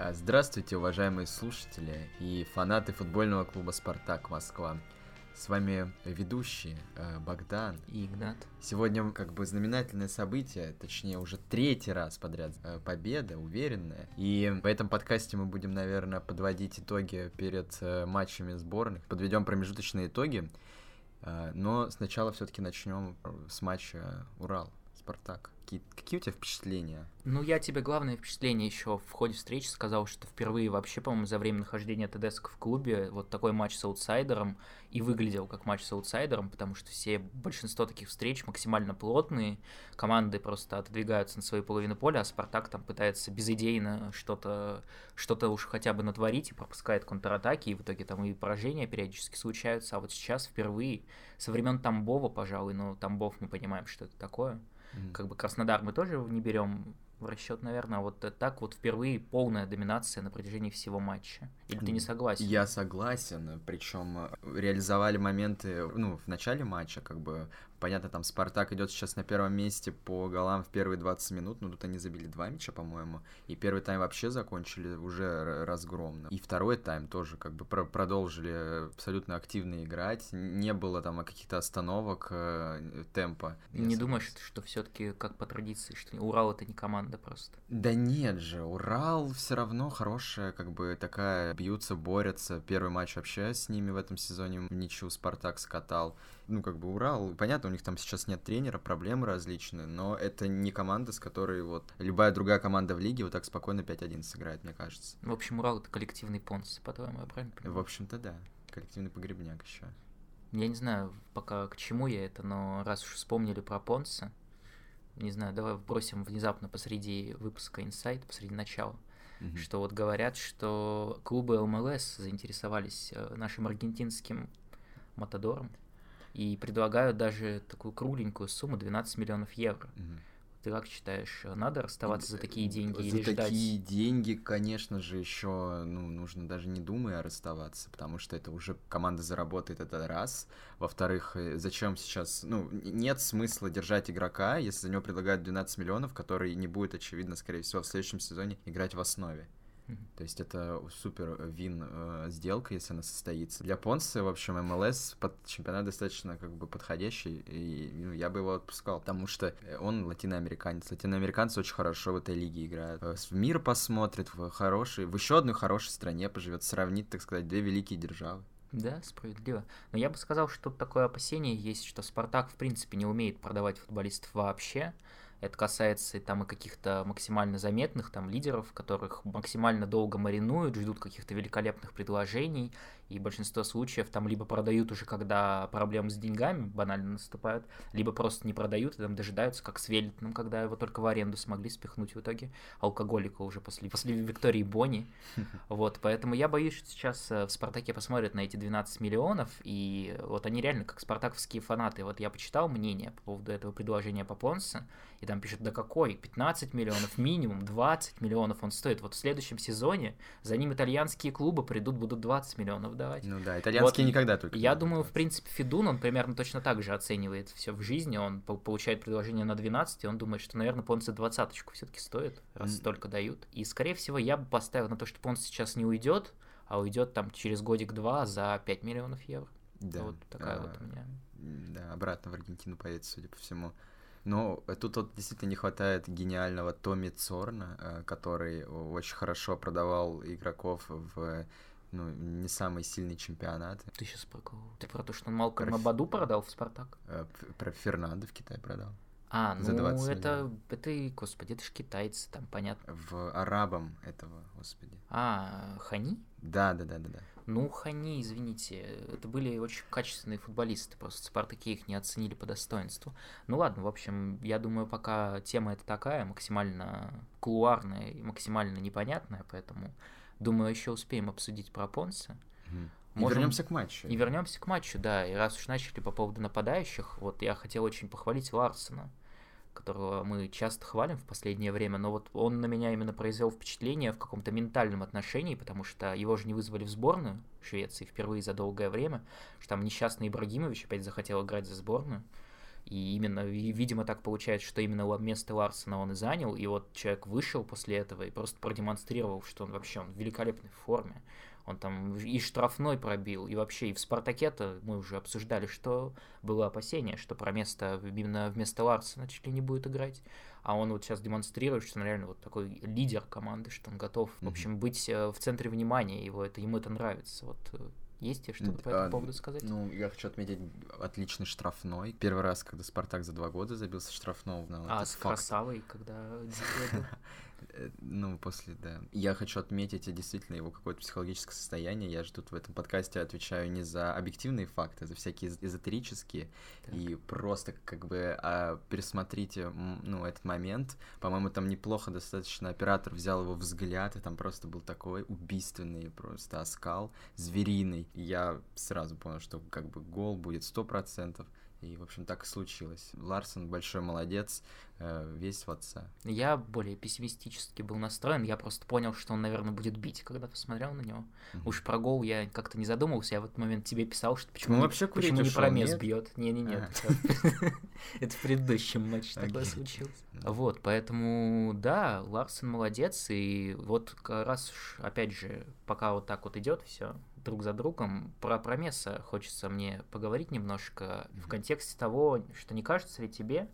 А, здравствуйте, уважаемые слушатели и фанаты футбольного клуба «Спартак Москва». С вами ведущие э, Богдан и Игнат. Сегодня как бы знаменательное событие, точнее уже третий раз подряд э, победа, уверенная. И в этом подкасте мы будем, наверное, подводить итоги перед матчами сборных. Подведем промежуточные итоги. Но сначала все-таки начнем с матча Урал-Спартак. Какие, какие у тебя впечатления? Ну, я тебе главное впечатление еще в ходе встречи сказал, что впервые вообще, по-моему, за время нахождения ТДСК в клубе вот такой матч с аутсайдером и выглядел как матч с аутсайдером, потому что все, большинство таких встреч максимально плотные, команды просто отодвигаются на свою половину поля, а Спартак там пытается безыдейно что-то что-то уж хотя бы натворить и пропускает контратаки, и в итоге там и поражения периодически случаются, а вот сейчас впервые, со времен Тамбова, пожалуй, но Тамбов мы понимаем, что это такое, Mm-hmm. Как бы Краснодар мы тоже не берем в расчет, наверное, вот так вот впервые полная доминация на протяжении всего матча. Или ты не согласен? Я согласен, причем э, реализовали моменты, ну, в начале матча, как бы, понятно, там Спартак идет сейчас на первом месте по голам в первые 20 минут, но тут они забили два мяча, по-моему, и первый тайм вообще закончили уже разгромно. И второй тайм тоже как бы про продолжили абсолютно активно играть, не было там каких-то остановок э, темпа. Не думаешь, что все-таки как по традиции, что Урал это не команда? просто. Да нет же, Урал все равно хорошая, как бы такая, бьются, борются. Первый матч вообще с ними в этом сезоне ничего Спартак скатал. Ну, как бы Урал, понятно, у них там сейчас нет тренера, проблемы различные, но это не команда, с которой вот любая другая команда в лиге вот так спокойно 5-1 сыграет, мне кажется. В общем, Урал это коллективный понс, по-твоему, я правильно понимаю? В общем-то, да. Коллективный погребняк еще. Я не знаю пока к чему я это, но раз уж вспомнили про Понса, не знаю, давай вбросим внезапно посреди выпуска инсайт, посреди начала, mm-hmm. что вот говорят, что клубы ЛМЛС заинтересовались э, нашим аргентинским Матадором и предлагают даже такую кругленькую сумму 12 миллионов евро. Mm-hmm. Ты как считаешь, надо расставаться за такие деньги за или ждать? За такие деньги, конечно же, еще ну, нужно даже не думая расставаться, потому что это уже команда заработает это раз. Во-вторых, э, зачем сейчас... Ну, нет смысла держать игрока, если за него предлагают 12 миллионов, который не будет, очевидно, скорее всего, в следующем сезоне играть в основе. То есть это супер вин э, сделка, если она состоится. Для Понса, в общем, МЛС под чемпионат достаточно как бы подходящий, и ну, я бы его отпускал, потому что он латиноамериканец. Латиноамериканцы очень хорошо в этой лиге играют. Э, в мир посмотрит, в хороший, в еще одной хорошей стране поживет, сравнит, так сказать, две великие державы. Да, справедливо. Но я бы сказал, что тут такое опасение есть, что Спартак, в принципе, не умеет продавать футболистов вообще. Это касается там и каких-то максимально заметных там лидеров, которых максимально долго маринуют, ждут каких-то великолепных предложений, и большинство случаев там либо продают уже, когда проблемы с деньгами банально наступают, либо просто не продают и там дожидаются, как с Велитным, когда его только в аренду смогли спихнуть в итоге алкоголика уже после, после Виктории Бонни. Вот, поэтому я боюсь, что сейчас э, в Спартаке посмотрят на эти 12 миллионов, и вот они реально как спартаковские фанаты. Вот я почитал мнение по поводу этого предложения по Понса, и там пишут, да какой, 15 миллионов минимум, 20 миллионов он стоит. Вот в следующем сезоне за ним итальянские клубы придут, будут 20 миллионов давать. Ну да, итальянские вот, никогда только. Я думаю, в принципе, Федун, он примерно точно так же оценивает все в жизни. Он получает предложение на 12, и он думает, что, наверное, Понце двадцаточку все-таки стоит, раз mm. столько дают. И, скорее всего, я бы поставил на то, что Понс сейчас не уйдет, а уйдет там через годик-два за 5 миллионов евро. Да. Вот такая а, вот у меня. Да, обратно в Аргентину поедет, судя по всему. Но тут вот действительно не хватает гениального Томми Цорна, э, который очень хорошо продавал игроков в ну, не самый сильный чемпионат. Ты сейчас про кого? Ты про то, что он Малкольма про... Баду продал в Спартак? Э, про Фернандо в Китае продал. А, ну это, это, господи, это же китайцы, там понятно. В арабам этого, господи. А, Хани? Да, да, да, да, да. Ну, Хани, извините, это были очень качественные футболисты, просто Спартаки их не оценили по достоинству. Ну ладно, в общем, я думаю, пока тема это такая, максимально кулуарная и максимально непонятная, поэтому Думаю, еще успеем обсудить про Понса. Угу. Можем... И вернемся к матчу. И вернемся к матчу, да. И раз уж начали по поводу нападающих, вот я хотел очень похвалить Ларсона, которого мы часто хвалим в последнее время, но вот он на меня именно произвел впечатление в каком-то ментальном отношении, потому что его же не вызвали в сборную Швеции впервые за долгое время, что там несчастный Ибрагимович опять захотел играть за сборную. И именно, видимо, так получается, что именно место Ларсона он и занял, и вот человек вышел после этого и просто продемонстрировал, что он вообще он в великолепной форме. Он там и штрафной пробил, и вообще и в «Спартаке»-то мы уже обсуждали, что было опасение, что про место именно вместо Ларсона чуть ли не будет играть. А он вот сейчас демонстрирует, что он реально вот такой лидер команды, что он готов, mm-hmm. в общем, быть э, в центре внимания, его это, ему это нравится. Вот э, есть тебе что-то по этому а, поводу сказать? Ну, я хочу отметить отличный штрафной. Первый раз, когда Спартак за два года забился штрафного. Ну, а, с факт. Красавой, когда ну, после, да. Я хочу отметить действительно его какое-то психологическое состояние. Я же тут в этом подкасте отвечаю не за объективные факты, а за всякие эзотерические. Так. И просто как бы а, пересмотрите, ну, этот момент. По-моему, там неплохо достаточно оператор взял его взгляд, и там просто был такой убийственный просто оскал, звериный. И я сразу понял, что как бы гол будет сто процентов. И, в общем, так и случилось. Ларсон большой молодец, э, весь в отца. Я более пессимистически был настроен. Я просто понял, что он, наверное, будет бить, когда посмотрел на него. Mm-hmm. Уж про гол я как-то не задумывался. Я в этот момент тебе писал, что почему, ну, вообще почему не про мест бьет. Не-не-не. Это в предыдущем матче такое случилось. Вот, поэтому, да, Ларсон молодец. И вот как раз, опять же, пока вот так вот идет все, друг за другом. Про Промеса хочется мне поговорить немножко в контексте того, что не кажется ли тебе,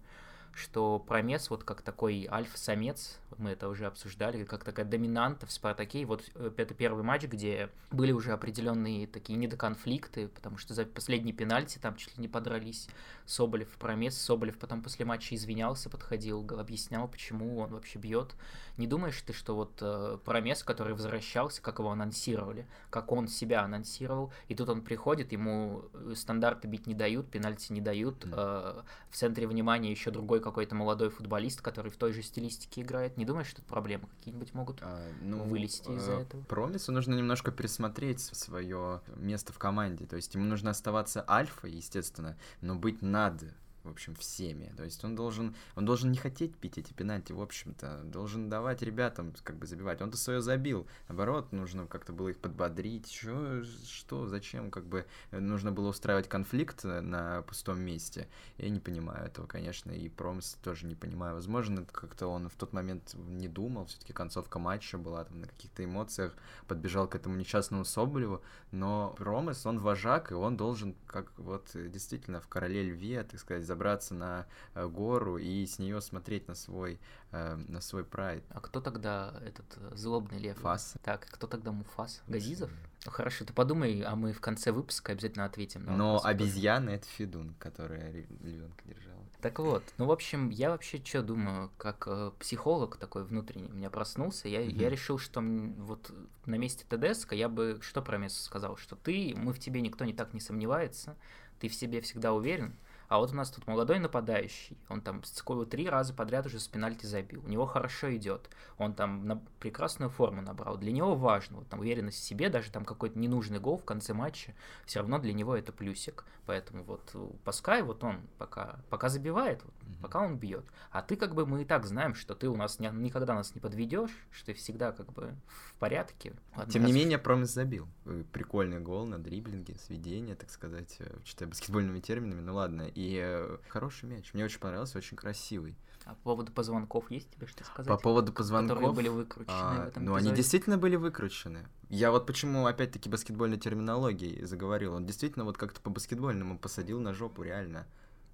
что Промес вот как такой альфа-самец, мы это уже обсуждали, как такая доминанта в Спартаке. И вот э, это первый матч, где были уже определенные такие недоконфликты, потому что за последний пенальти там чуть ли не подрались Соболев и Промес. Соболев потом после матча извинялся, подходил, объяснял, почему он вообще бьет. Не думаешь ты, что вот э, Промес, который возвращался, как его анонсировали, как он себя анонсировал, и тут он приходит, ему э, стандарты бить не дают, пенальти не дают, э, в центре внимания еще другой какой-то молодой футболист, который в той же стилистике играет. Не думаешь, что проблемы какие-нибудь могут а, ну, вылезти из-за э, этого? Промису нужно немножко пересмотреть свое место в команде. То есть ему нужно оставаться альфа, естественно, но быть над в общем, всеми. То есть он должен, он должен не хотеть пить эти пенальти, в общем-то, должен давать ребятам как бы забивать. Он-то свое забил. Наоборот, нужно как-то было их подбодрить. Что, что, зачем, как бы нужно было устраивать конфликт на пустом месте. Я не понимаю этого, конечно, и Промс тоже не понимаю. Возможно, как-то он в тот момент не думал, все-таки концовка матча была там на каких-то эмоциях, подбежал к этому несчастному Соболеву, но Промес, он вожак, и он должен, как вот действительно в Короле Льве, так сказать, забраться на э, гору и с нее смотреть на свой, э, на свой прайд. А кто тогда этот э, злобный лев? Фас. Так, кто тогда Муфас? Газизов? Ну, хорошо, ты подумай, а мы в конце выпуска обязательно ответим. На Но обезьяна это Федун, которая ребенка держала. Так вот, ну, в общем, я вообще что думаю, как э, психолог такой внутренний, у меня проснулся, я, mm-hmm. я решил, что вот на месте ТДСК я бы что про Мессу сказал, что ты, мы в тебе никто не так не сомневается, ты в себе всегда уверен, а вот у нас тут молодой нападающий, он там три раза подряд уже с пенальти забил, у него хорошо идет, он там на прекрасную форму набрал. Для него важно, вот там уверенность в себе, даже там какой-то ненужный гол в конце матча, все равно для него это плюсик. Поэтому вот э, Паскай, вот он пока, пока забивает, вот, mm-hmm. пока он бьет. А ты как бы, мы и так знаем, что ты у нас не, никогда нас не подведешь, что ты всегда как бы в порядке. Ладно, Тем не менее, Промис забил. Э, прикольный гол на дриблинге, сведение, так сказать, э, читая баскетбольными терминами, ну ладно. И э, хороший мяч. Мне очень понравился, очень красивый. А по поводу позвонков есть тебе что сказать? По поводу позвонков? Которые были выкручены а, в этом Ну, эпизоде? они действительно были выкручены. Я вот почему, опять-таки, баскетбольной терминологией заговорил. Он действительно вот как-то по баскетбольному посадил на жопу, реально.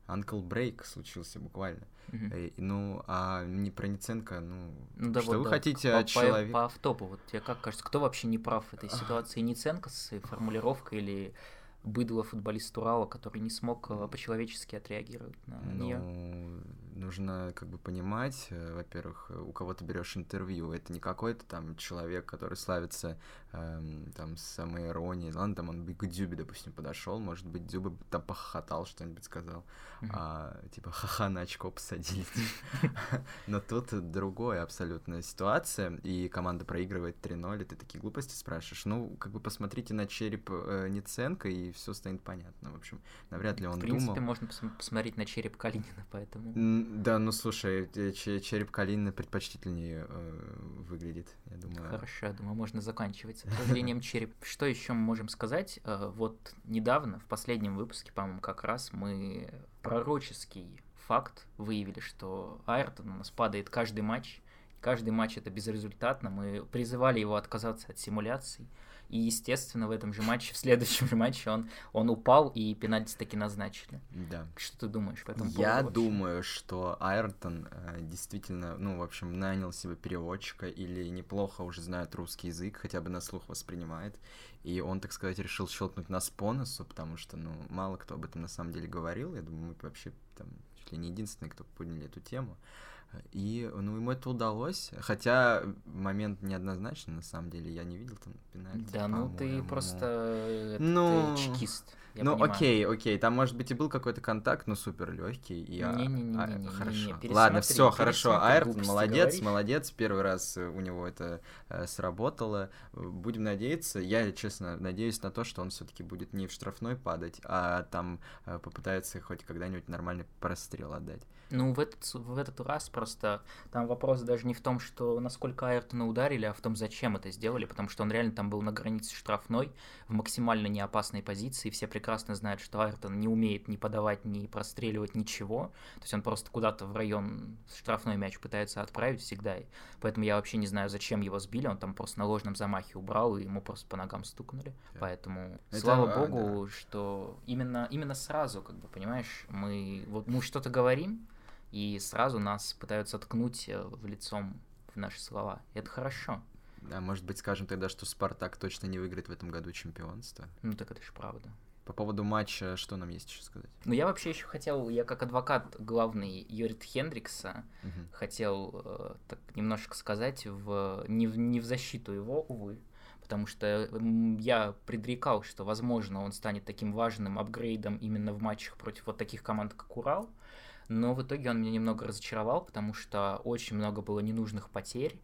Анкл брейк случился буквально. Uh-huh. И, ну, а не Прониценко, ну, ну да что вот, вы да. хотите по, от человека? По автопу, вот тебе как кажется, кто вообще не прав в этой ситуации? Ниценко с формулировкой или быдло футболист Урала, который не смог э, по-человечески отреагировать на ну, нее. Нужно как бы понимать, э, во-первых, у кого ты берешь интервью. Это не какой-то там человек, который славится эм, там самой иронией. Ладно, там он к Дюбе, допустим, подошел, может быть, Дюбе там похохотал, что-нибудь сказал. Mm-hmm. А, типа, ха-ха, на очко посадили. Но тут другая абсолютная ситуация, и команда проигрывает 3-0, и ты такие глупости спрашиваешь. Ну, как бы посмотрите на череп э, Ниценко, и все станет понятно. В общем, навряд ли он думал. В принципе, думал... можно пос- посмотреть на череп Калинина, поэтому... Да, ну слушай, череп Калины предпочтительнее э, выглядит, я думаю. Хорошо, я думаю, можно заканчивать с обсуждением череп. Что еще мы можем сказать? Э, вот недавно, в последнем выпуске, по-моему, как раз мы пророческий факт выявили, что Айртон у нас падает каждый матч. Каждый матч это безрезультатно. Мы призывали его отказаться от симуляций. И, естественно, в этом же матче, в следующем же матче он, он упал, и пенальти таки назначили. Да. Что ты думаешь по этому Я поводу думаю, что Айртон э, действительно, ну, в общем, нанял себе переводчика или неплохо уже знает русский язык, хотя бы на слух воспринимает. И он, так сказать, решил щелкнуть нас по носу, потому что, ну, мало кто об этом на самом деле говорил. Я думаю, мы вообще там чуть ли не единственные, кто подняли эту тему. И, ну, ему это удалось, хотя момент неоднозначный, на самом деле, я не видел там пенальти. Да, ну ты просто ну, ты чекист. Я ну, понимаю. окей, окей, там, может быть, и был какой-то контакт, но супер легкий. И, не, не, не, а, не, не, хорошо. Не, не, Ладно, все, хорошо. Айртон молодец, говоришь. молодец. Первый раз э, у него это э, сработало. Будем надеяться. Я, честно, надеюсь на то, что он все-таки будет не в штрафной падать, а там э, попытается хоть когда-нибудь нормальный прострел отдать. Ну, в этот, в этот раз просто там вопрос даже не в том, что насколько Айртона ударили, а в том, зачем это сделали, потому что он реально там был на границе штрафной, в максимально неопасной позиции. Все прекрасно знают, что Айртон не умеет ни подавать, ни простреливать ничего. То есть он просто куда-то в район штрафной мяч пытается отправить всегда. Поэтому я вообще не знаю, зачем его сбили. Он там просто на ложном замахе убрал, и ему просто по ногам стукнули. Поэтому, это, слава а, богу, да. что именно, именно сразу, как бы, понимаешь, мы, вот мы что-то говорим, и сразу нас пытаются ткнуть э, в лицом в наши слова. Это хорошо. А может быть, скажем тогда, что Спартак точно не выиграет в этом году чемпионство? Ну так это же правда. По поводу матча, что нам есть еще сказать? Ну, я вообще еще хотел, я как адвокат главный Юрит Хендрикса, угу. хотел э, так немножко сказать в, не, в, не в защиту его, увы, потому что я предрекал, что, возможно, он станет таким важным апгрейдом именно в матчах против вот таких команд, как Урал, но в итоге он меня немного разочаровал, потому что очень много было ненужных потерь,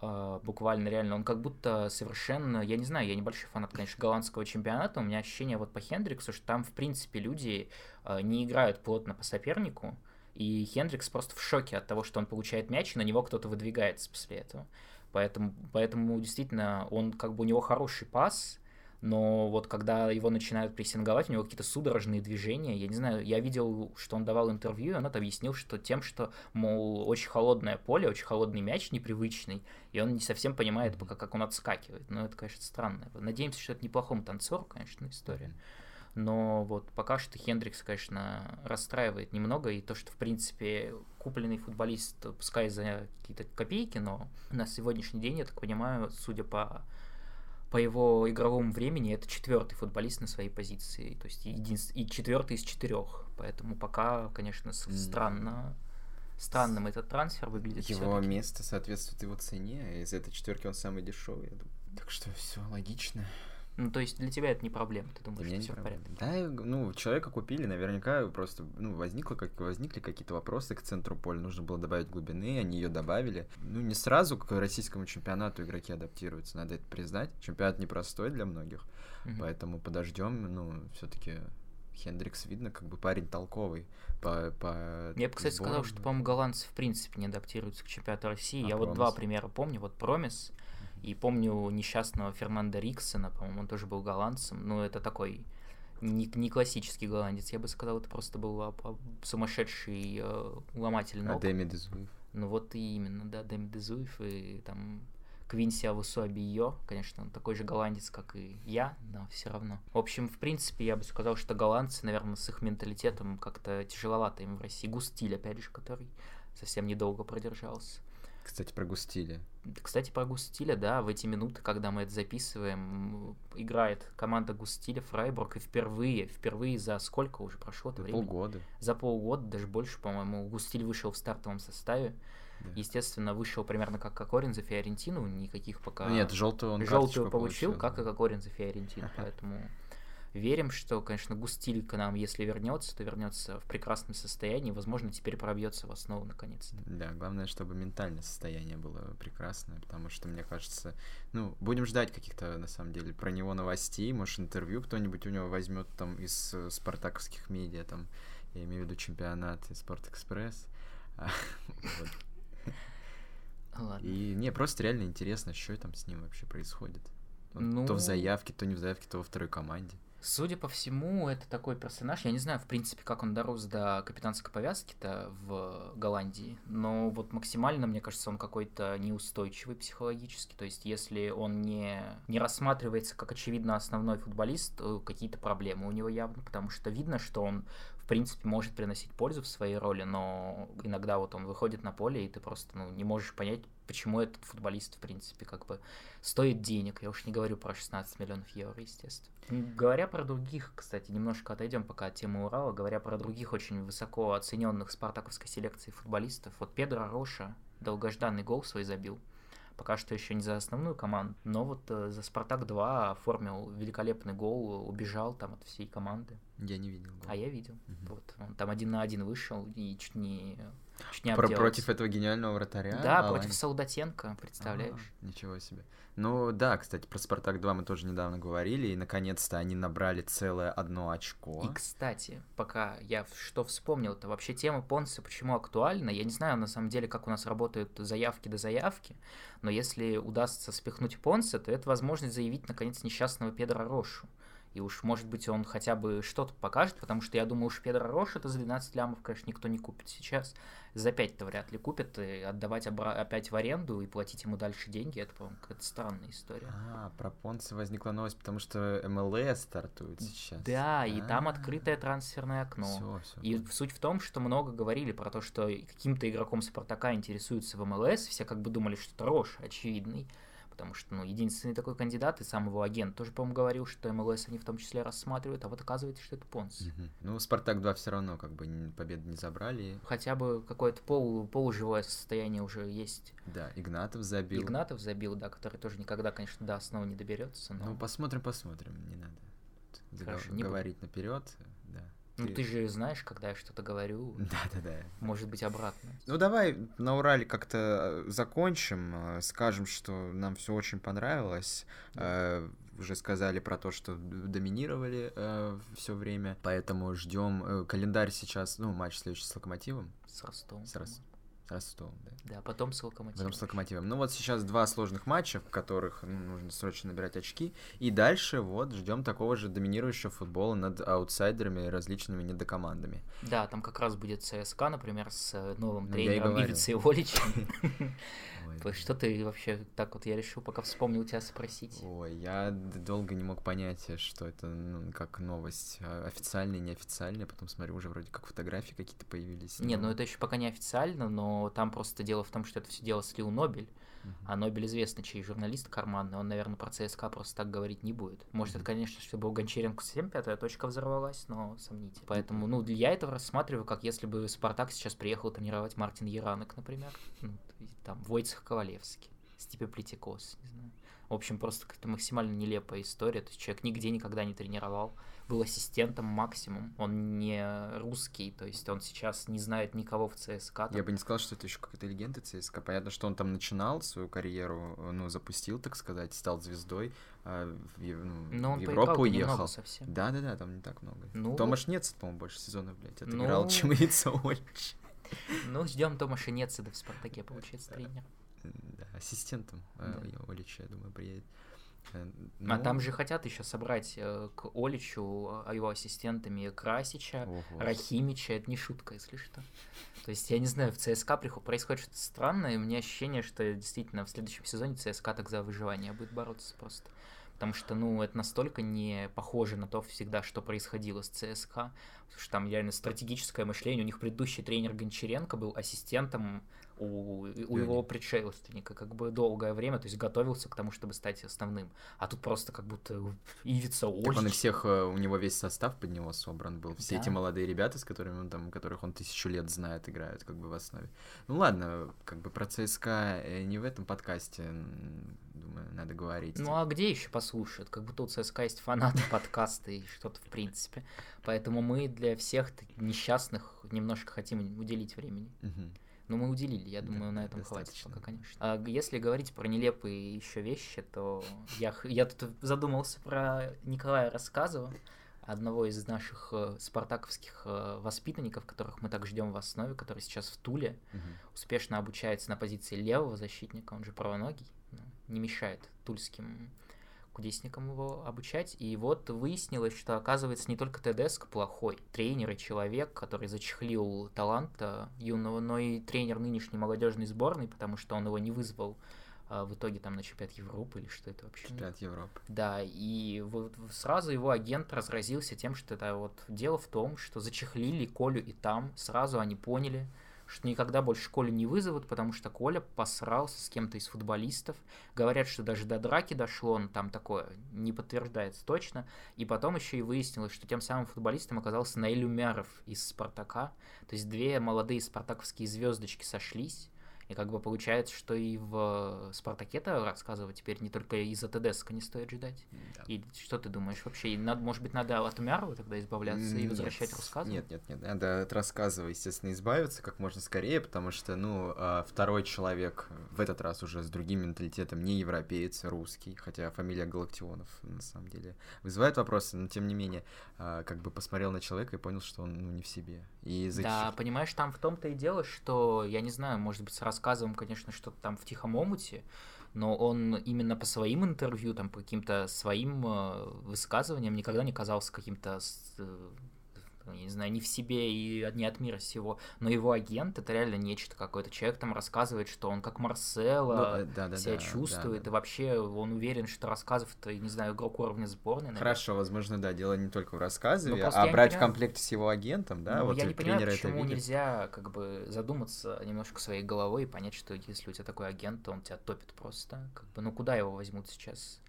буквально реально, он как будто совершенно, я не знаю, я небольшой фанат, конечно, голландского чемпионата, у меня ощущение вот по Хендриксу, что там, в принципе, люди uh, не играют плотно по сопернику, и Хендрикс просто в шоке от того, что он получает мяч, и на него кто-то выдвигается после этого. Поэтому, поэтому действительно, он как бы у него хороший пас, но вот когда его начинают прессинговать, у него какие-то судорожные движения, я не знаю, я видел, что он давал интервью, и он это объяснил, что тем, что, мол, очень холодное поле, очень холодный мяч, непривычный, и он не совсем понимает, пока как он отскакивает. Но это, конечно, странно. Надеемся, что это неплохом танцор, конечно, история. Но вот пока что Хендрикс, конечно, расстраивает немного, и то, что, в принципе, купленный футболист, пускай за какие-то копейки, но на сегодняшний день, я так понимаю, судя по по его игровому времени это четвертый футболист на своей позиции, то есть единственный и четвертый из четырех. Поэтому пока, конечно, странно. Странным этот трансфер выглядит. Его место соответствует его цене, из этой четверки он самый дешевый. Так что все логично. Ну, то есть для тебя это не проблема, ты думаешь, что все в порядке? Да, ну, человека купили, наверняка просто, ну, возникло, как, возникли какие-то вопросы к центру поля, нужно было добавить глубины, они ее добавили. Ну, не сразу к российскому чемпионату игроки адаптируются, надо это признать. Чемпионат непростой для многих, mm-hmm. поэтому подождем, ну, все-таки Хендрикс видно, как бы парень толковый по, по Я бы, кстати, сборам. сказал, что, по-моему, голландцы в принципе не адаптируются к чемпионату России. А, Я Промис. вот два примера помню. Вот Промис, и помню несчастного Фернанда Риксона, по-моему, он тоже был голландцем. Ну, это такой не, не классический голландец, я бы сказал, это просто был а, а, сумасшедший э, ломатель ног. А Дэми Дезуев? Ну вот и именно, да, Дэми Дезуев и там Квинси Авусуабио, конечно, он такой же голландец, как и я, но все равно. В общем, в принципе, я бы сказал, что голландцы, наверное, с их менталитетом как-то тяжеловато им в России. Густиль, опять же, который совсем недолго продержался. Кстати, про Густиля. Кстати, про Густиля, да, в эти минуты, когда мы это записываем, играет команда Густиля Фрайбург, и впервые, впервые за сколько уже прошло это время? Полгода. За полгода, даже больше, по-моему, Густиль вышел в стартовом составе. Да. Естественно, вышел примерно как Кокорин за Фиорентину, никаких пока... Нет, желтую он Желтую получил, получил, как и Кокорин за Фиорентину, поэтому верим, что, конечно, Густиль к нам, если вернется, то вернется в прекрасном состоянии, возможно, теперь пробьется в основу наконец-то. Да, главное, чтобы ментальное состояние было прекрасное, потому что, мне кажется, ну, будем ждать каких-то, на самом деле, про него новостей, может, интервью кто-нибудь у него возьмет там из э, спартаковских медиа, там, я имею в виду чемпионат и Спорт-Экспресс. И не, просто реально интересно, что там с ним вообще происходит. Ну- То в заявке, то не в заявке, то во второй команде. Судя по всему, это такой персонаж. Я не знаю, в принципе, как он дорос до капитанской повязки-то в Голландии, но вот максимально, мне кажется, он какой-то неустойчивый психологически. То есть, если он не, не рассматривается как очевидно основной футболист, то какие-то проблемы у него явно, потому что видно, что он в принципе может приносить пользу в своей роли, но иногда вот он выходит на поле, и ты просто ну, не можешь понять, почему этот футболист, в принципе, как бы стоит денег. Я уж не говорю про 16 миллионов евро, естественно. Говоря про других, кстати, немножко отойдем пока от темы Урала, говоря про других очень высоко оцененных спартаковской селекции футболистов, вот Педро Роша долгожданный гол свой забил. Пока что еще не за основную команду, но вот э, за Спартак 2 оформил великолепный гол, убежал там от всей команды. Я не видел. гол. А я видел. Мгм. Вот, он там один на один вышел и чуть не, чуть не Про- против этого гениального вратаря? Да, Алани? против Солдатенко, представляешь? А, ничего себе. Ну да, кстати, про Спартак 2 мы тоже недавно говорили, и наконец-то они набрали целое одно очко. И, кстати, пока я что вспомнил, это вообще тема Понса почему актуальна. Я не знаю, на самом деле, как у нас работают заявки до заявки, но если удастся спихнуть Понса, то это возможность заявить, наконец, несчастного Педро Рошу. И уж, может быть, он хотя бы что-то покажет, потому что я думаю, уж Педро Рош это за 12 лямов, конечно, никто не купит сейчас. За 5-то вряд ли купят, и отдавать обра- опять в аренду и платить ему дальше деньги, это, по-моему, какая-то странная история. А, про Понца возникла новость, потому что МЛС стартует сейчас. Да, и там А, открытое трансферное окно. всё, всё, И суть в том, что много говорили про то, что каким-то игроком Спартака интересуется в МЛС, все как бы думали, что это Рош очевидный, потому что, ну, единственный такой кандидат, и сам его агент тоже, по-моему, говорил, что МЛС они в том числе рассматривают, а вот оказывается, что это Понс. Мгм. Ну, Спартак 2 все равно как бы победу не забрали. Хотя бы какое-то полу, полуживое состояние уже есть. Да, Игнатов забил. Игнатов забил, да, который тоже никогда, конечно, до основы не доберется, но... Ну, посмотрим, посмотрим, не надо Хорошо, не буду. говорить наперед. Да. Ну, ты же знаешь, когда я что-то говорю, Да-да-да. может быть обратно. Ну давай на Урале как-то э, закончим, э, скажем, что нам все очень понравилось. Э, Уже сказали про то, что доминировали все время, поэтому ждем э, календарь сейчас, ну матч следующий с Локомотивом, С Ростовом. с, Рос- с Ростовом, да. Да, потом с Локомотивом. Потом с Локомотивом. Ну вот сейчас два сложных матча, в которых ну, нужно срочно набирать очки. И дальше вот ждем такого же доминирующего футбола над аутсайдерами и различными недокомандами. Да, там как раз будет ЦСКА, например, с э, новым Ну, тренером. Ивицей Воличем. Что ты вообще, так вот я решил, пока вспомнил тебя спросить. Ой, я долго не мог понять, что это ну, как новость, а, официальная, неофициальная, потом смотрю, уже вроде как фотографии какие-то появились. Нет, ну это еще пока не официально, но там просто дело в том, что это все дело слил Нобель, а Нобель известный, чей журналист карманный, он, наверное, про ЦСКА просто так говорить не будет. Может, это, конечно, чтобы у Гончаренко 7 пятая точка взорвалась, но сомнительно. Поэтому, ну, я это рассматриваю, как если бы Спартак сейчас приехал тренировать Мартин Яранок, например, ну, там, Войцех Ковалевский, Степе Плетикос, не знаю. В общем, просто какая-то максимально нелепая история. То есть человек нигде никогда не тренировал, был ассистентом максимум. Он не русский, то есть он сейчас не знает никого в ЦСКА. там. Я бы не сказал, что это еще какая-то легенда ЦСКА. Понятно, что он там начинал свою карьеру, ну, запустил, так сказать, стал звездой, а в, ну, Но он в Европу уехал. совсем. Да-да-да, там не так много. Ну, Томаш Нец, по-моему, больше сезонов, блядь, отыграл, Ну, чем Ица Ольч. Ну, ждем Томаша Нецеда в Спартаке, получается, тренер. Да, ассистентом Да. э, Олича, я думаю, приедет. Э, А ну, там же хотят еще собрать э, к Оличу, а его ассистентами Красича, ого. Рахимича, это не шутка, если что. То есть, я не знаю, в ЦСКА происходит что-то странное, и у меня ощущение, что действительно в следующем сезоне ЦСКА так за выживание будет бороться просто. Потому что, ну, это настолько не похоже на то всегда, что происходило с ЦСКА. Потому что там реально стратегическое мышление. У них предыдущий тренер Гончаренко был ассистентом у, у его предшественника как бы долгое время, то есть готовился к тому, чтобы стать основным. А тут просто как будто Ивица Так он и Ольч. всех, э, у него весь состав под него собран был. Все эти Да. молодые ребята, с которыми он там, которых он тысячу лет знает, играют как бы в основе. Ну ладно, как бы про ЦСКА э, не в этом подкасте, думаю, надо говорить. Ну а где еще послушают? Как будто у ЦСКА есть фанаты подкаста и что-то в принципе. Поэтому мы для всех несчастных немножко хотим уделить времени. Мгм. Но мы уделили, я Да, думаю, на этом хватит достаточно. пока, конечно. А если говорить про нелепые еще вещи, то я, я тут задумался про Николая Рассказова, одного из наших э, спартаковских э, воспитанников, которых мы так ждем в основе, который сейчас в Туле, Мгм. успешно обучается на позиции левого защитника, он же правоногий, ну, не мешает тульским кудесникам его обучать. И вот выяснилось, что, оказывается, не только Тедеско плохой тренер и человек, который зачехлил таланта юного, но и тренер нынешней молодежной сборной, потому что он его не вызвал а, в итоге там на чемпионат Европы или что это вообще? Чемпионат Европы. Да, и вот сразу его агент разразился тем, что это вот дело в том, что зачехлили Колю и там, сразу они поняли, что никогда больше Колю не вызовут, потому что Коля посрался с кем-то из футболистов. Говорят, что даже до драки дошло, но там такое не подтверждается точно. И потом еще и выяснилось, что тем самым футболистом оказался Наиль Умяров из Спартака. То есть две молодые спартаковские звездочки сошлись. И как бы получается, что и в Спартаке-то рассказывать теперь не только из-за ТДСК не стоит ждать. Да. И что ты думаешь вообще? И надо, может быть, надо от Умярова тогда избавляться и Нет, возвращать рассказы? Нет, нет, нет. Надо от рассказа, естественно, избавиться как можно скорее, потому что, ну, а, второй человек в этот раз уже с другим менталитетом, не европеец, а русский, хотя фамилия Галактионов, на самом деле, вызывает вопросы, но тем не менее, а, как бы посмотрел на человека и понял, что он, ну, не в себе. И Да, зачем? понимаешь, там в том-то и дело, что, я не знаю, может быть, с рассказом, конечно, что-то там в тихом омуте, но он именно по своим интервью, там, по каким-то своим э, высказываниям никогда не казался каким-то, э, я не знаю, не в себе и не от мира сего. Но его агент — это реально нечто какое-то. Человек там рассказывает, что он как Марсело, Ну, э, да, да, себя да, чувствует, да, и вообще он уверен, что рассказов это, не знаю, игрок уровня сборной. наверное. Хорошо, возможно, да, дело не только в Рассказове, Ну, а брать в понимаю. комплекте с его агентом, да, Ну, вот я не понимаю, тренеры это почему нельзя как бы задуматься немножко своей головой и понять, что если у тебя такой агент, то он тебя топит просто. Как бы, ну куда его возьмут сейчас?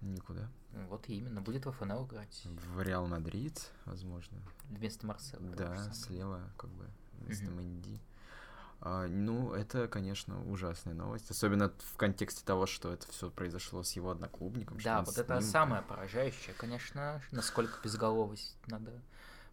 Никуда. Вот именно, будет в ФНЛ играть В Реал Мадрид, возможно. вместо Марсела. Да, слева, как бы, вместо. Мэнди. А, ну, это, конечно, ужасная новость. Особенно в контексте того, что это все произошло с его одноклубником. Да, вот это ним самое поражающее, конечно, насколько безголовость надо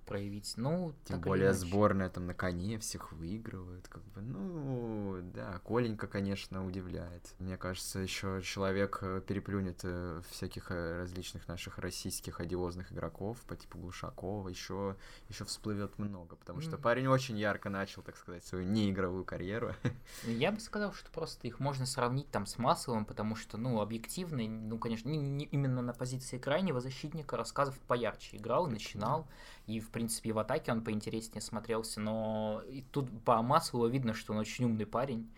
проявить. Ну, Тем более сборная там на коне всех выигрывает, как бы, ну, да, Коленька, конечно, удивляет. Мне кажется, еще человек э, переплюнет э, всяких э, различных наших российских одиозных игроков по типу Глушакова, еще, еще всплывет много, потому что М. парень очень ярко начал, так сказать, свою неигровую карьеру. Я бы сказал, что просто их можно сравнить там с Масловым, потому что, ну, объективно, ну, конечно, не- не именно на позиции крайнего защитника рассказов поярче играл, начинал, и, в принципе, и в атаке он поинтереснее смотрелся, но и тут по Маслову видно, что он очень умный парень,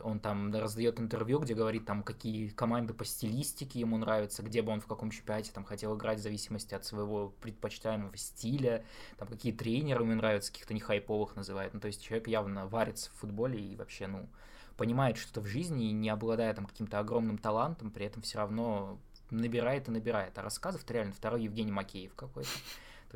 он там раздает интервью, где говорит там, какие команды по стилистике ему нравятся, где бы он в каком чемпионате там хотел играть в зависимости от своего предпочитаемого стиля, там какие тренеры ему нравятся, каких-то не хайповых называет. Ну, то есть человек явно варится в футболе и вообще, ну, понимает что-то в жизни и не обладая там каким-то огромным талантом, при этом все равно набирает и набирает. А рассказов это реально второй Евгений Макеев какой-то.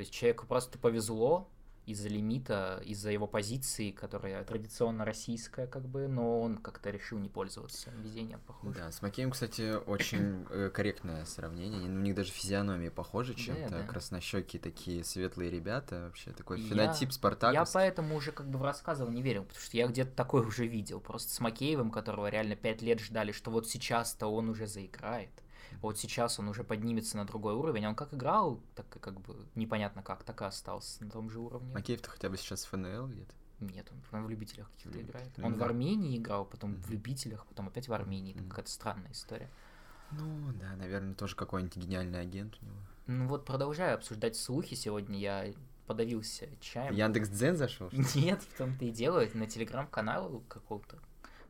То есть человеку просто повезло из-за лимита, из-за его позиции, которая традиционно российская, как бы, но он как-то решил не пользоваться везением, похоже. Да, с Макеем, кстати, очень э, корректное сравнение. У них даже физиономии похожи чем-то. да. Краснощекие такие светлые ребята. Вообще такой Я- фенотип Я спартаковский. поэтому уже как бы в рассказывал не верил, потому что я где-то такое уже видел. Просто с Макеевым, которого реально пять лет ждали, что вот сейчас-то он уже заиграет. Вот сейчас он уже поднимется на другой уровень. А Он как играл, так как бы непонятно как, так и остался на том же уровне. Макеев-то хотя бы сейчас в ФНЛ где-то. Нет, он в любителях каких-то Любитель. играет. Ну, Он в да. Армении играл, потом в Мгм. любителях, потом опять в Армении. Мгм. какая-то странная история. Ну, да, наверное, тоже какой-нибудь гениальный агент у него. Ну вот, продолжаю обсуждать слухи. Сегодня я подавился чаем. Яндекс Дзен зашел? Нет, в том-то и дело, это на телеграм-канал какого-то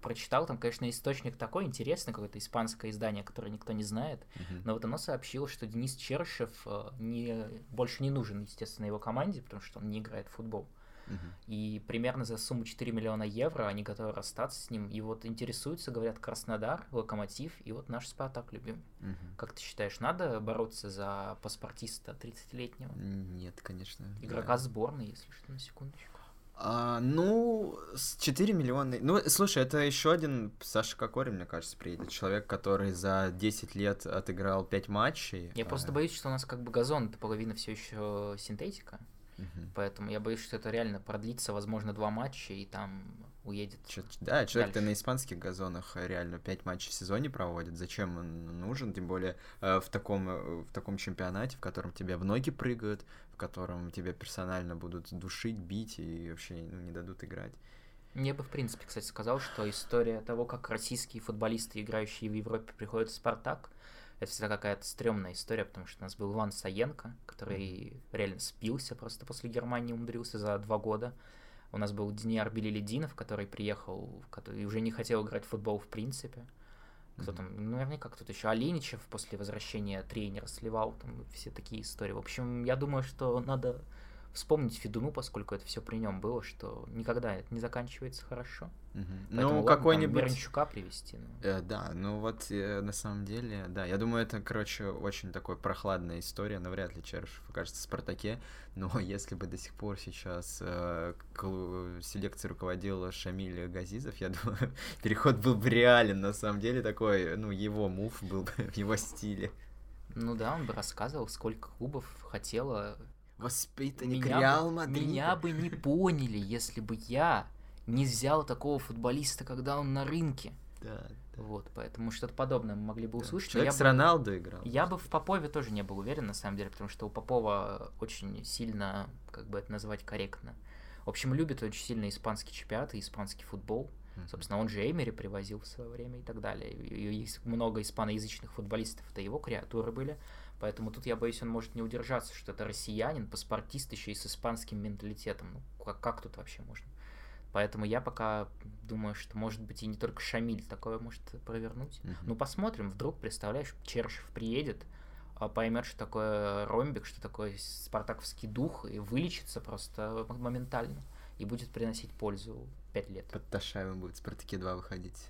прочитал, там, конечно, источник такой интересный, какое-то испанское издание, которое никто не знает, но вот оно сообщило, что Денис Черышев э, не, больше не нужен, естественно, его команде, потому что он не играет в футбол. И примерно за сумму 4 миллиона евро они готовы расстаться с ним. И вот интересуются, говорят, Краснодар, Локомотив и вот наш Спартак любимый. Как ты считаешь, надо бороться за паспортиста 30-летнего? Нет, конечно. Игрока сборной, если что, на секундочку. А, ну, с 4 миллиона... Ну, слушай, это еще один Саша Кокорин, мне кажется, приедет. Человек, который за 10 лет отыграл 5 матчей. Я а, просто боюсь, что у нас как бы газон, это половина все еще синтетика. мгм. Поэтому я боюсь, что это реально продлится, возможно, два матча, и там уедет. Чё, да, человек-то на испанских газонах реально 5 матчей в сезоне проводит. Зачем он нужен? Тем более э, в таком, э, в таком чемпионате, в котором тебя в ноги прыгают, в котором тебя персонально будут душить, бить и вообще ну, не дадут играть. Я бы, в принципе, кстати, сказал, что история того, как российские футболисты, играющие в Европе, приходят в «Спартак», это всегда какая-то стрёмная история, потому что у нас был Иван Саенко, который реально спился просто после Германии, умудрился за два года. У нас был Денис Белилединов, который приехал, который уже не хотел играть в футбол в принципе. Кто там, ну, наверняка кто-то еще Оленичев после возвращения тренера сливал, там все такие истории. В общем, я думаю, что надо вспомнить Федуну, поскольку это все при нем было, что никогда это не заканчивается хорошо. Угу. ну, какой-нибудь... Мирончука привести. Ну. Э, да, ну вот э, на самом деле, да, я думаю, это, короче, очень такой прохладная история, навряд ли Черышев окажется в «Спартаке», но если бы до сих пор сейчас э, селекцией руководил Шамиль Газизов, я думаю, переход был бы реален, на самом деле, такой, ну, его мув был бы в его стиле. Ну да, он бы рассказывал, сколько клубов хотело Воспитанник меня Реал Мадрида. Меня бы не поняли, если бы я не взял такого футболиста, когда он на рынке. Да, да. Вот, поэтому что-то подобное мы могли бы услышать. Человек я с Роналдо играл. Я бы в Попове тоже не был уверен, на самом деле, потому что у Попова очень сильно, как бы это назвать корректно. В общем, любит очень сильно испанский чемпионат и испанский футбол. Mm-hmm. Собственно, он же Эмери привозил в свое время и так далее. И есть много испаноязычных футболистов, это его креатуры были. Поэтому тут я боюсь, он может не удержаться, что это россиянин, паспортист еще и с испанским менталитетом. Ну, как, как тут вообще можно? Поэтому я пока думаю, что может быть и не только Шамиль такое может провернуть. Uh-huh. Ну, посмотрим, вдруг, представляешь, Чершев приедет, а поймет, что такое ромбик, что такое спартаковский дух, и вылечится просто моментально. И будет приносить пользу пять лет. Под Ташаевым будет Спартаке 2 выходить.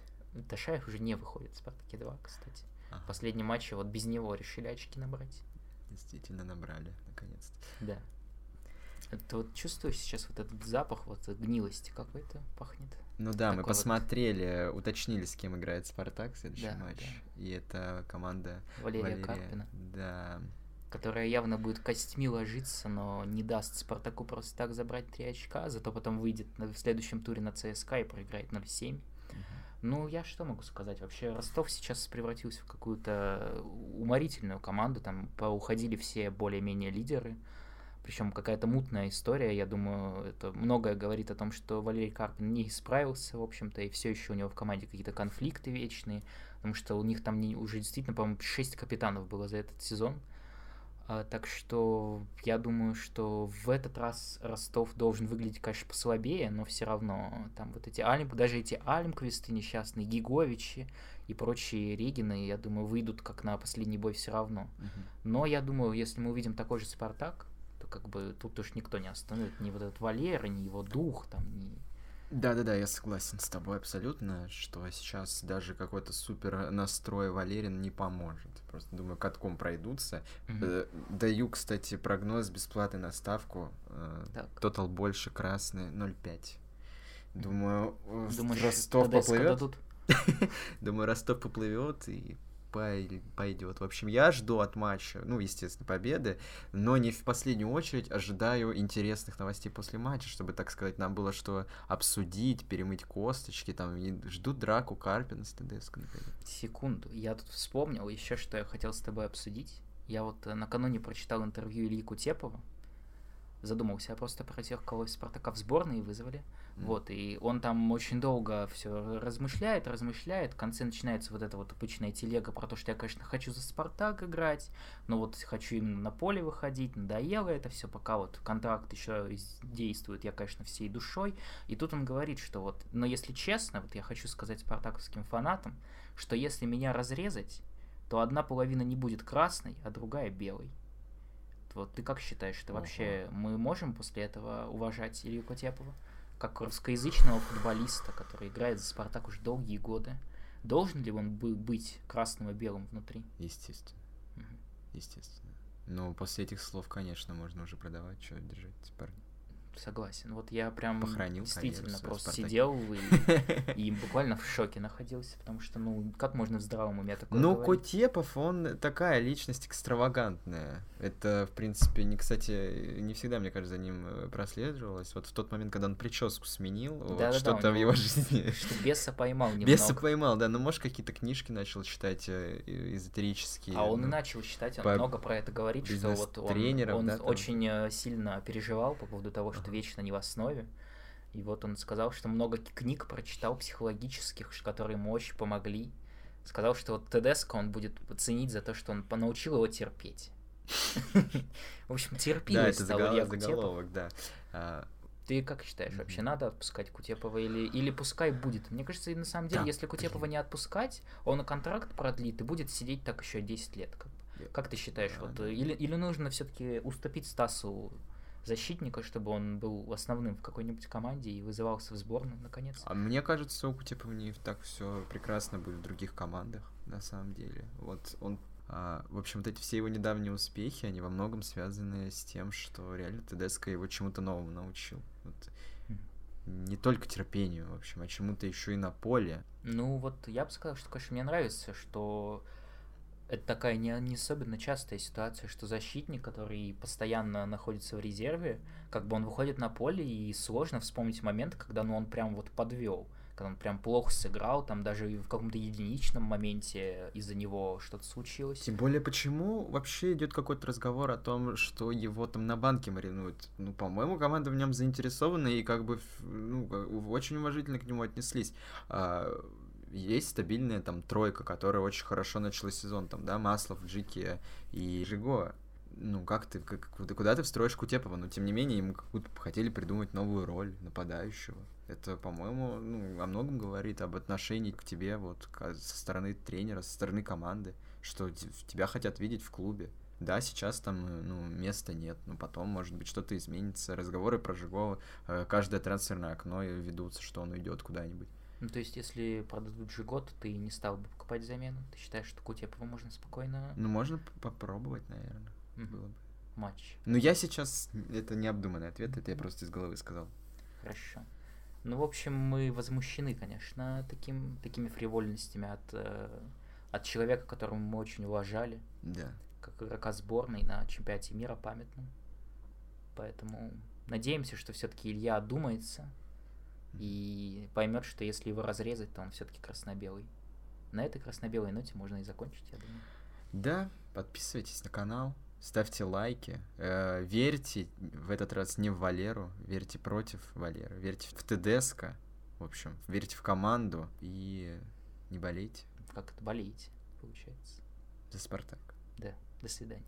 Ташаев уже не выходит в Спартаке 2, кстати. Ага. Последние матчи вот без него решили очки набрать. Действительно набрали, наконец-то. Да. Ты вот чувствуешь сейчас вот этот запах вот гнилости какой-то пахнет? Ну да, Такой мы посмотрели, вот... уточнили, с кем играет Спартак в следующий да, матч. Да. И это команда Валерия, Валерия Карпина. Да. Которая явно будет костьми ложиться, но не даст Спартаку просто так забрать три очка, зато потом выйдет в следующем туре на ЦСКА и проиграет 0-7. Ну, я что могу сказать? Вообще, Ростов сейчас превратился в какую-то уморительную команду. Там поуходили все более-менее лидеры. Причем какая-то мутная история. Я думаю, это многое говорит о том, что Валерий Карпин не справился, в общем-то, и все еще у него в команде какие-то конфликты вечные. Потому что у них там не, уже действительно, по-моему, 6 капитанов было за этот сезон. А, так что я думаю, что в этот раз Ростов должен выглядеть, конечно, послабее, но все равно там вот эти Алим, даже эти Алимквисты несчастные, Гиговичи и прочие Регины, я думаю, выйдут как на последний бой все равно. Uh-huh. Но я думаю, если мы увидим такой же Спартак, то как бы тут уж никто не остановит ни вот этот Валера, ни его дух, там, ни да-да-да, я согласен с тобой абсолютно, что сейчас даже какой-то супер настрой Валерин не поможет. Просто думаю, катком пройдутся. Mm-hmm. Даю, кстати, прогноз бесплатный на ставку. Э, так. Тотал больше красный 0,5. Думаю, Думаешь, Ростов поплывет. Думаю, Ростов поплывет и пойдет. В общем, я жду от матча, ну, естественно, победы, но не в последнюю очередь ожидаю интересных новостей после матча, чтобы, так сказать, нам было что обсудить, перемыть косточки, там, и жду драку Карпина с ТДСК, например. Секунду, я тут вспомнил еще, что я хотел с тобой обсудить. Я вот э, накануне прочитал интервью Ильи Кутепова, задумался просто про тех, кого из Спартака в сборные вызвали. Mm. Вот, и он там очень долго все размышляет, размышляет. В конце начинается вот эта вот обычная телега про то, что я, конечно, хочу за Спартак играть, но вот хочу именно на поле выходить, надоело это все, пока вот контракт еще действует, я, конечно, всей душой. И тут он говорит, что вот, но если честно, вот я хочу сказать спартаковским фанатам, что если меня разрезать, то одна половина не будет красной, а другая белой. Вот ты как считаешь, это вообще мы можем после этого уважать Илью Котепова? Как русскоязычного футболиста, который играет за Спартак уже долгие годы. Должен ли он быть красным и белым внутри? Естественно. Угу. Естественно. Ну, после этих слов, конечно, можно уже продавать, что держать парни. Согласен. Вот я прям Похоронил действительно карьеру в просто «Спартаке». сидел и, и буквально в шоке находился, потому что, ну, как можно в здравом уме такое Ну, говорить? Кутепов, он такая личность экстравагантная. Это, в принципе, не, кстати, не всегда, мне кажется, за ним э, прослеживалось. Вот в тот момент, когда он прическу сменил, вот Да-да-да, у что-то в него его жизни... Что беса поймал немного. Беса поймал, да, ну, может, какие-то книжки начал читать э, эзотерические. А он и ну. начал читать, он по много про это говорит, что вот он, он да, там? очень э, сильно переживал по поводу того, что Ага. вечно не в основе. И вот он сказал, что много книг прочитал психологических, которые ему очень помогли. Сказал, что вот Тедеско он будет ценить за то, что он научил его терпеть. В общем, Да, терпимый это стал загол- Илья Кутепов. да. А, Ты как считаешь, вообще надо отпускать Кутепова или, или пускай будет? Мне кажется, на самом деле, если Кутепова не отпускать, он контракт продлит и будет сидеть так еще 10 лет. Как, как ты считаешь, вот, или, или нужно все-таки уступить Стасу защитника, чтобы он был основным в какой-нибудь команде и вызывался в сборную, наконец? А мне кажется, у Кутепова не так все прекрасно будет в других командах, на самом деле. Вот он а, в общем, вот эти все его недавние успехи, они во многом связаны с тем, что реально ТДСК его чему-то новому научил. Вот. Не только терпению, в общем, а чему-то еще и на поле. Ну, вот я бы сказал, что, конечно, мне нравится, что это такая не, не особенно частая ситуация, что защитник, который постоянно находится в резерве, как бы он выходит на поле, и сложно вспомнить момент, когда ну, он прям вот подвел, когда он прям плохо сыграл, там даже в каком-то единичном моменте из-за него что-то случилось. Тем более, почему вообще идет какой-то разговор о том, что его там на банке маринуют? Ну, по-моему, команда в нем заинтересована и как бы ну, очень уважительно к нему отнеслись. А, есть стабильная там тройка, которая очень хорошо начала сезон, там, да, Маслов, Джики и Жиго. Ну, как ты, как, куда, ты встроишь Кутепова? Но, тем не менее, ему как будто хотели придумать новую роль нападающего. Это, по-моему, ну, о многом говорит об отношении к тебе вот ка- со стороны тренера, со стороны команды, что тебя хотят видеть в клубе. Да, сейчас там, ну, места нет, но потом, может быть, что-то изменится. Разговоры про Жигова, э, каждое трансферное окно ведутся, что он уйдет куда-нибудь. Ну, то есть, если продадут год, ты не стал бы покупать замену? Ты считаешь, что Кутепова можно спокойно Ну, можно попробовать, наверное, Мгм. было бы. матч? Но я сейчас, это необдуманный ответ, это я просто из головы сказал. Хорошо. Ну, в общем, мы возмущены, конечно, таким, такими фривольностями от, э, от человека, которого мы очень уважали, Да. как игрока сборной на чемпионате мира памятном. Поэтому надеемся, что все-таки Илья одумается и поймет, что если его разрезать, то он все-таки красно-белый. На этой красно-белой ноте можно и закончить, я думаю. Да, подписывайтесь на канал, ставьте лайки, э, верьте в этот раз не в Валеру, верьте против Валеры, верьте в ТДСК, в общем, верьте в команду и не болейте Как это болеете, получается. за Спартак. Да, до свидания.